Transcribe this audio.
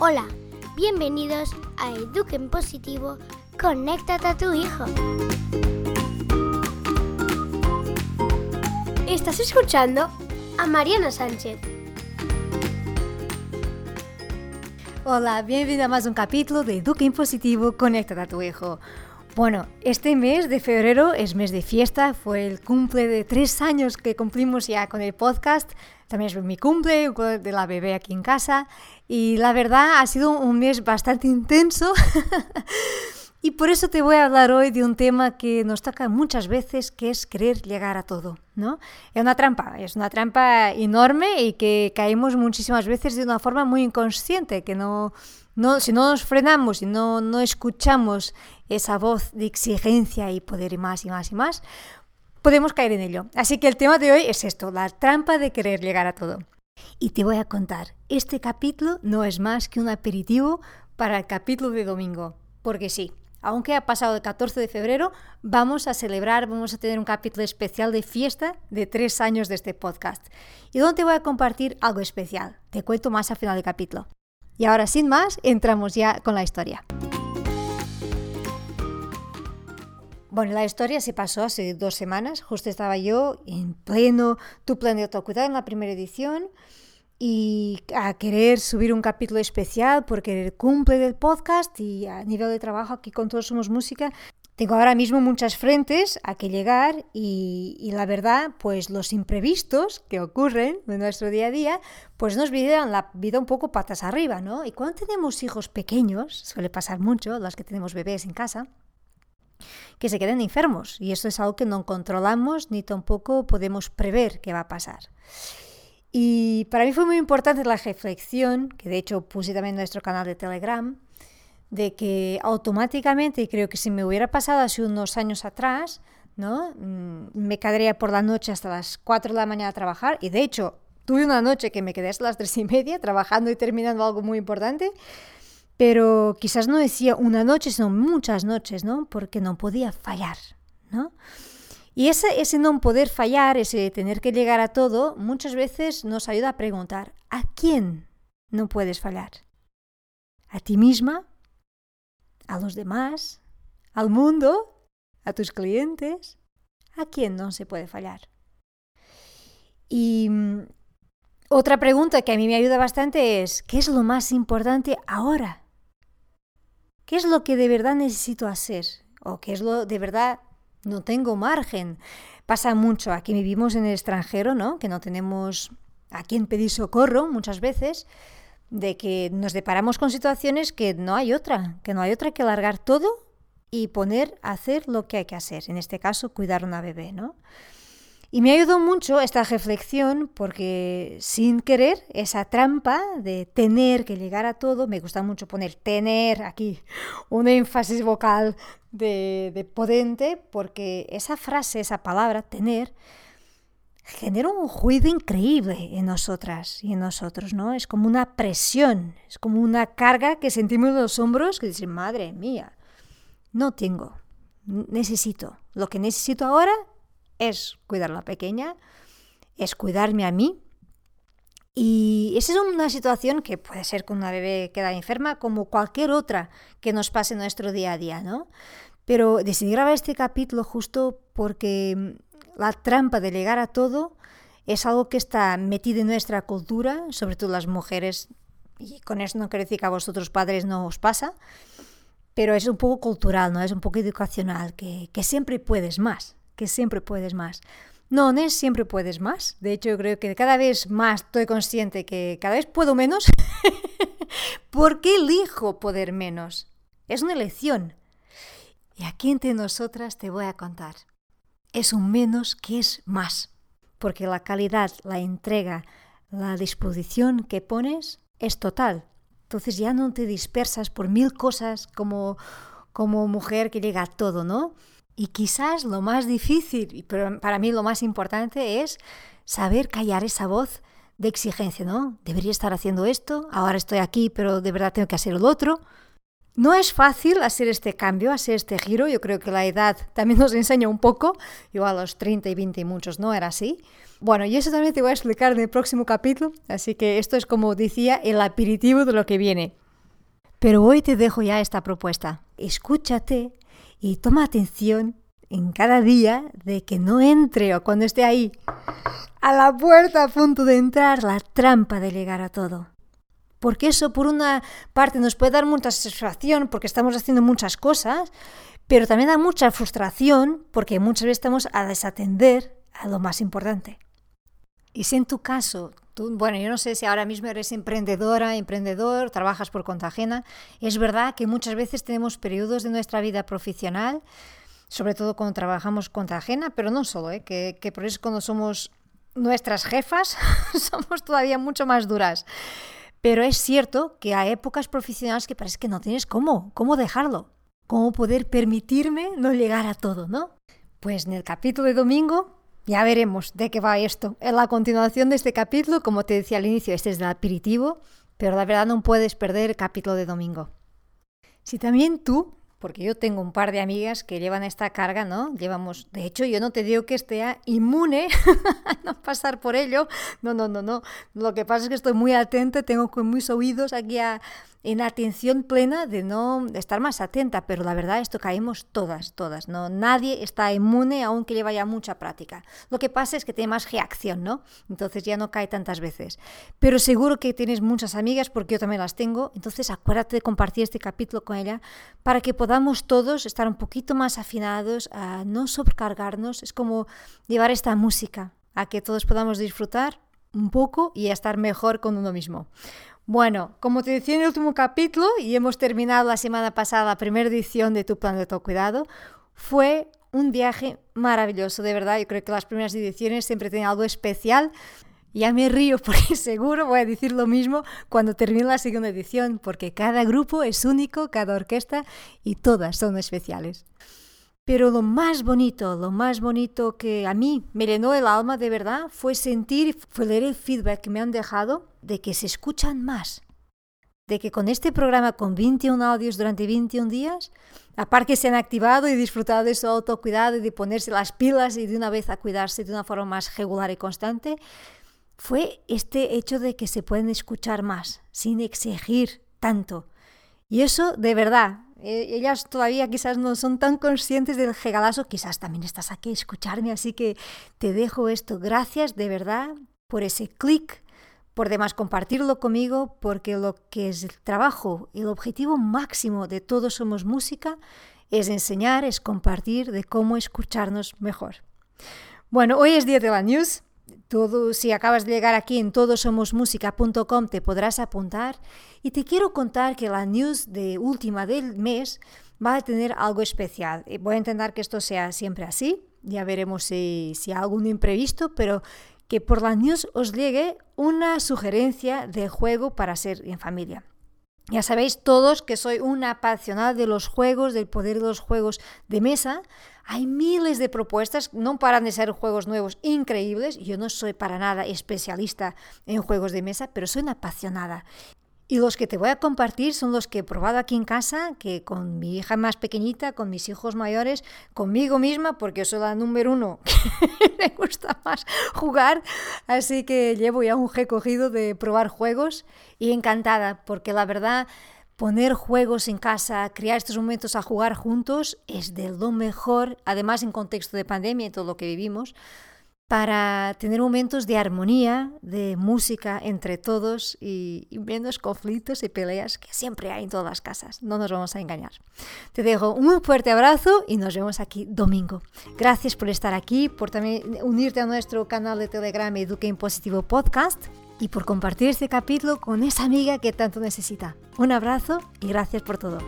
Hola, bienvenidos a Eduquen Positivo, conéctate a tu hijo. Estás escuchando a Mariana Sánchez. Hola, bienvenido a más un capítulo de Eduquen Positivo, conéctate a tu hijo. Bueno, este mes de febrero es mes de fiesta, fue el cumple de tres años que cumplimos ya con el podcast, también es mi cumple, de la bebé aquí en casa. Y la verdad ha sido un mes bastante intenso. Y por eso te voy a hablar hoy de un tema que nos toca muchas veces, que es querer llegar a todo, ¿no? Es una trampa, es una trampa enorme y que caemos muchísimas veces de una forma muy inconsciente, que no, no si no nos frenamos y no, no escuchamos esa voz de exigencia y poder más y más y más, podemos caer en ello. Así que el tema de hoy es esto, la trampa de querer llegar a todo. Y te voy a contar, este capítulo no es más que un aperitivo para el capítulo de domingo, porque sí, aunque ha pasado el 14 de febrero, vamos a celebrar, vamos a tener un capítulo especial de fiesta de tres años de este podcast. Y donde voy a compartir algo especial. Te cuento más al final del capítulo. Y ahora, sin más, entramos ya con la historia. Bueno, la historia se pasó hace dos semanas. Justo estaba yo en pleno Tu plan de autocuidado en la primera edición y a querer subir un capítulo especial porque el cumple del podcast y a nivel de trabajo aquí con Todos Somos Música tengo ahora mismo muchas frentes a que llegar y, y, la verdad, pues los imprevistos que ocurren en nuestro día a día, pues nos viven la vida un poco patas arriba, ¿no? Y cuando tenemos hijos pequeños, suele pasar mucho, los que tenemos bebés en casa, que se queden enfermos y esto es algo que no controlamos ni tampoco podemos prever qué va a pasar. Y para mí fue muy importante la reflexión, que de hecho puse también en nuestro canal de Telegram, de que automáticamente, y creo que si me hubiera pasado hace unos años atrás, ¿no? Mm, me quedaría por la noche hasta las 4 de la mañana a trabajar, y de hecho tuve una noche que me quedé hasta las 3 y media trabajando y terminando algo muy importante, pero quizás no decía una noche, sino muchas noches, ¿no? Porque no podía fallar, ¿no? Y ese, ese no poder fallar, ese tener que llegar a todo, muchas veces nos ayuda a preguntar, ¿a quién no puedes fallar? ¿A ti misma? ¿A los demás? ¿Al mundo? ¿A tus clientes? ¿A quién no se puede fallar? Y mm, otra pregunta que a mí me ayuda bastante es, ¿qué es lo más importante ahora? ¿Qué es lo que de verdad necesito hacer? ¿O qué es lo de verdad no tengo margen. Pasa mucho, aquí vivimos en el extranjero, ¿no? Que no tenemos a quien pedir socorro muchas veces, de que nos deparamos con situaciones que no hay otra, que no hay otra que largar todo y poner a hacer lo que hay que hacer, en este caso cuidar una bebé, ¿no? Y me ayudó mucho esta reflexión porque sin querer esa trampa de tener que llegar a todo, me gusta mucho poner tener aquí un énfasis vocal de, de potente porque esa frase, esa palabra, tener, genera un ruido increíble en nosotras y en nosotros, ¿no? Es como una presión, es como una carga que sentimos en los hombros que dicen, madre mía, no tengo, necesito. Lo que necesito ahora es cuidar a la pequeña, es cuidarme a mí. Y esa es una situación que puede ser con una bebé queda enferma, como cualquier otra que nos pase en nuestro día a día, ¿no? Pero decidí grabar este capítulo justo porque la trampa de llegar a todo es algo que está metido en nuestra cultura, sobre todo las mujeres, y con eso no quiero decir que a vosotros padres no os pasa, pero es un poco cultural, ¿no? Es un poco educacional, que, que siempre puedes más que siempre puedes más. No, no es siempre puedes más. De hecho, yo creo que cada vez más estoy consciente que cada vez puedo menos. ¿Por qué elijo poder menos? Es una elección. Y aquí entre nosotras te voy a contar. Es un menos que es más. Porque la calidad, la entrega, la disposición que pones es total. Entonces ya no te dispersas por mil cosas como, como mujer que llega a todo, ¿no? Y quizás lo más difícil, pero para mí lo más importante es saber callar esa voz de exigencia, ¿no? Debería estar haciendo esto, ahora estoy aquí, pero de verdad tengo que hacer el otro. No es fácil hacer este cambio, hacer este giro. Yo creo que la edad también nos enseña un poco. Yo a los 30 y 20 y muchos no era así. Bueno, y eso también te voy a explicar en el próximo capítulo. Así que esto es como decía el aperitivo de lo que viene. Pero hoy te dejo ya esta propuesta. Escúchate y toma atención en cada día de que no entre o cuando esté ahí a la puerta a punto de entrar la trampa de llegar a todo. Porque eso por una parte nos puede dar mucha satisfacción porque estamos haciendo muchas cosas, pero también da mucha frustración porque muchas veces estamos a desatender a lo más importante. Y si en tu caso, tú, bueno, yo no sé si ahora mismo eres emprendedora, emprendedor, trabajas por cuenta ajena, es verdad que muchas veces tenemos periodos de nuestra vida profesional, sobre todo cuando trabajamos contra ajena, pero no solo, ¿eh? que, que por eso cuando somos nuestras jefas somos todavía mucho más duras. Pero es cierto que hay épocas profesionales que parece que no tienes cómo, cómo dejarlo, cómo poder permitirme no llegar a todo, ¿no? Pues en el capítulo de domingo ya veremos de qué va esto. En la continuación de este capítulo, como te decía al inicio, este es del aperitivo, pero la verdad no puedes perder el capítulo de domingo. Si también tú porque yo tengo un par de amigas que llevan esta carga, ¿no? Llevamos, de hecho, yo no te digo que esté inmune a no pasar por ello, no, no, no, no. Lo que pasa es que estoy muy atenta, tengo con mis oídos aquí a, en atención plena de no estar más atenta, pero la verdad esto caemos todas, todas, ¿no? Nadie está inmune aunque lleva ya mucha práctica. Lo que pasa es que tiene más reacción, ¿no? Entonces ya no cae tantas veces. Pero seguro que tienes muchas amigas, porque yo también las tengo, entonces acuérdate de compartir este capítulo con ella para que podamos todos estar un poquito más afinados a no sobrecargarnos. Es como llevar esta música a que todos podamos disfrutar un poco y a estar mejor con uno mismo. Bueno, como te decía en el último capítulo, y hemos terminado la semana pasada la primera edición de Tu Plan de Cuidado, fue un viaje maravilloso, de verdad. Yo creo que las primeras ediciones siempre tienen algo especial. Ya me río porque seguro voy a decir lo mismo cuando termine la segunda edición, porque cada grupo es único, cada orquesta y todas son especiales. Pero lo más bonito, lo más bonito que a mí me llenó el alma de verdad fue sentir, fue leer el feedback que me han dejado de que se escuchan más. De que con este programa, con 21 audios durante 21 días, aparte que se han activado y disfrutado de su autocuidado y de ponerse las pilas y de una vez a cuidarse de una forma más regular y constante, fue este hecho de que se pueden escuchar más, sin exigir tanto. Y eso, de verdad, e, ellas todavía quizás no son tan conscientes del regalazo, quizás también estás aquí a escucharme, así que te dejo esto. Gracias de verdad por ese clic por demás compartirlo conmigo porque lo que es el trabajo el objetivo máximo de Todos Somos Música es enseñar, es compartir de cómo escucharnos mejor. Bueno, hoy es día de la news. Todo, si acabas de llegar aquí en todosomosmusica.com te podrás apuntar y te quiero contar que la news de última del mes va a tener algo especial. Voy a intentar que esto sea siempre así, ya veremos si, si hay algún imprevisto, pero que por la news os llegue una sugerencia de juego para ser en familia. Ya sabéis todos que soy una apasionada de los juegos, del poder de los juegos de mesa. Hay miles de propuestas, no paran de ser juegos nuevos increíbles. Yo no soy para nada especialista en juegos de mesa, pero soy una apasionada. Y los que te voy a compartir son los que he probado aquí en casa, que con mi hija más pequeñita, con mis hijos mayores, conmigo misma, porque soy la número uno que me gusta más jugar. Así que llevo ya un recogido de probar juegos y encantada, porque la verdad, poner juegos en casa, crear estos momentos a jugar juntos es de lo mejor, además en contexto de pandemia y todo lo que vivimos para tener momentos de armonía, de música entre todos y, menos conflictos y peleas que siempre hay en todas las casas. No nos vamos a engañar. Te dejo un fuerte abrazo y nos vemos aquí domingo. Gracias por estar aquí, por también unirte a nuestro canal de Telegram Eduque en Positivo Podcast y por compartir este capítulo con esa amiga que tanto necesita. Un abrazo y gracias por todo.